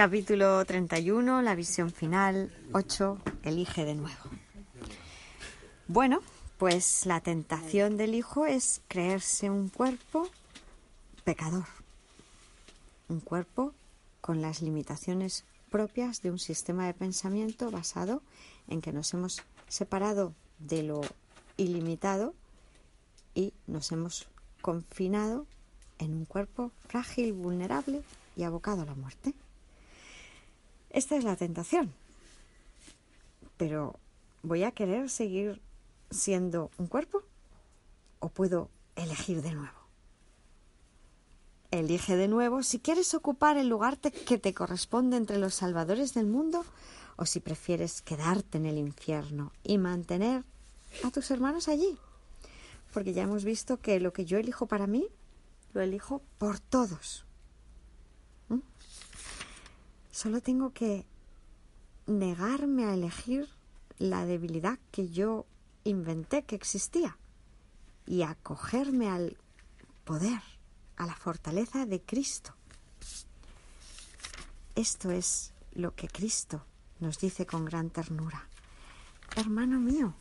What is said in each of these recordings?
Capítulo 31, la visión final, 8, elige de nuevo. Bueno, pues la tentación del hijo es creerse un cuerpo pecador, un cuerpo con las limitaciones propias de un sistema de pensamiento basado en que nos hemos separado de lo ilimitado y nos hemos confinado en un cuerpo frágil, vulnerable y abocado a la muerte. Esta es la tentación. Pero ¿voy a querer seguir siendo un cuerpo? ¿O puedo elegir de nuevo? Elige de nuevo si quieres ocupar el lugar que te corresponde entre los salvadores del mundo o si prefieres quedarte en el infierno y mantener a tus hermanos allí. Porque ya hemos visto que lo que yo elijo para mí, lo elijo por todos. Solo tengo que negarme a elegir la debilidad que yo inventé que existía y acogerme al poder, a la fortaleza de Cristo. Esto es lo que Cristo nos dice con gran ternura. Hermano mío,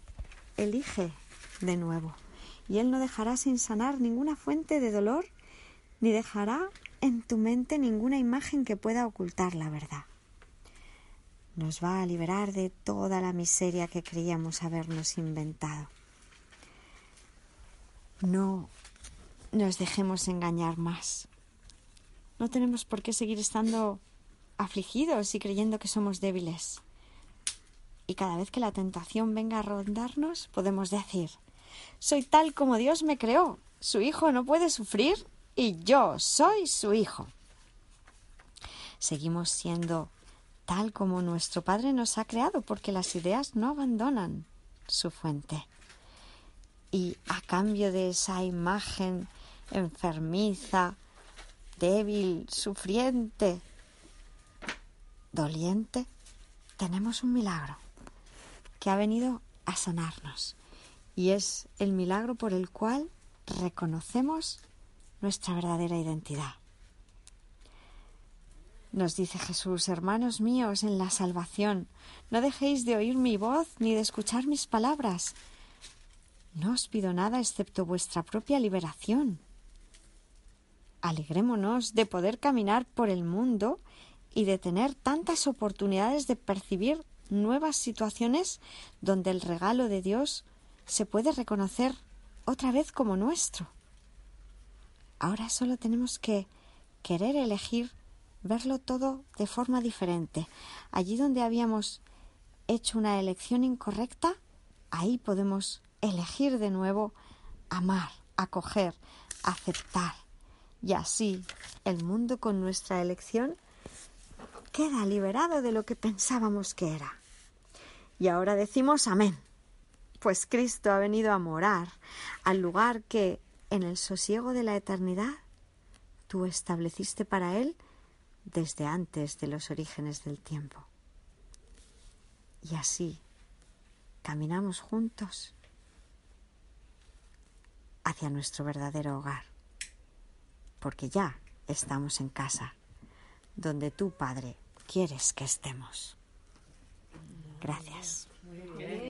elige de nuevo, y Él no dejará sin sanar ninguna fuente de dolor, ni dejará en tu mente ninguna imagen que pueda ocultar la verdad. Nos va a liberar de toda la miseria que creíamos habernos inventado. No nos dejemos engañar más. No tenemos por qué seguir estando afligidos y creyendo que somos débiles. Y cada vez que la tentación venga a rondarnos, podemos decir, soy tal como Dios me creó. Su hijo no puede sufrir y yo soy su hijo. Seguimos siendo tal como nuestro Padre nos ha creado, porque las ideas no abandonan su fuente. Y a cambio de esa imagen enfermiza, débil, sufriente, doliente, tenemos un milagro que ha venido a sanarnos. Y es el milagro por el cual reconocemos nuestra verdadera identidad. Nos dice Jesús, hermanos míos, en la salvación, no dejéis de oír mi voz ni de escuchar mis palabras. No os pido nada excepto vuestra propia liberación. Alegrémonos de poder caminar por el mundo y de tener tantas oportunidades de percibir nuevas situaciones donde el regalo de Dios se puede reconocer otra vez como nuestro. Ahora solo tenemos que querer elegir verlo todo de forma diferente. Allí donde habíamos hecho una elección incorrecta, ahí podemos elegir de nuevo amar, acoger, aceptar. Y así el mundo con nuestra elección queda liberado de lo que pensábamos que era. Y ahora decimos amén, pues Cristo ha venido a morar al lugar que en el sosiego de la eternidad tú estableciste para Él desde antes de los orígenes del tiempo. Y así caminamos juntos hacia nuestro verdadero hogar, porque ya estamos en casa, donde tú, Padre, quieres que estemos. Gracias.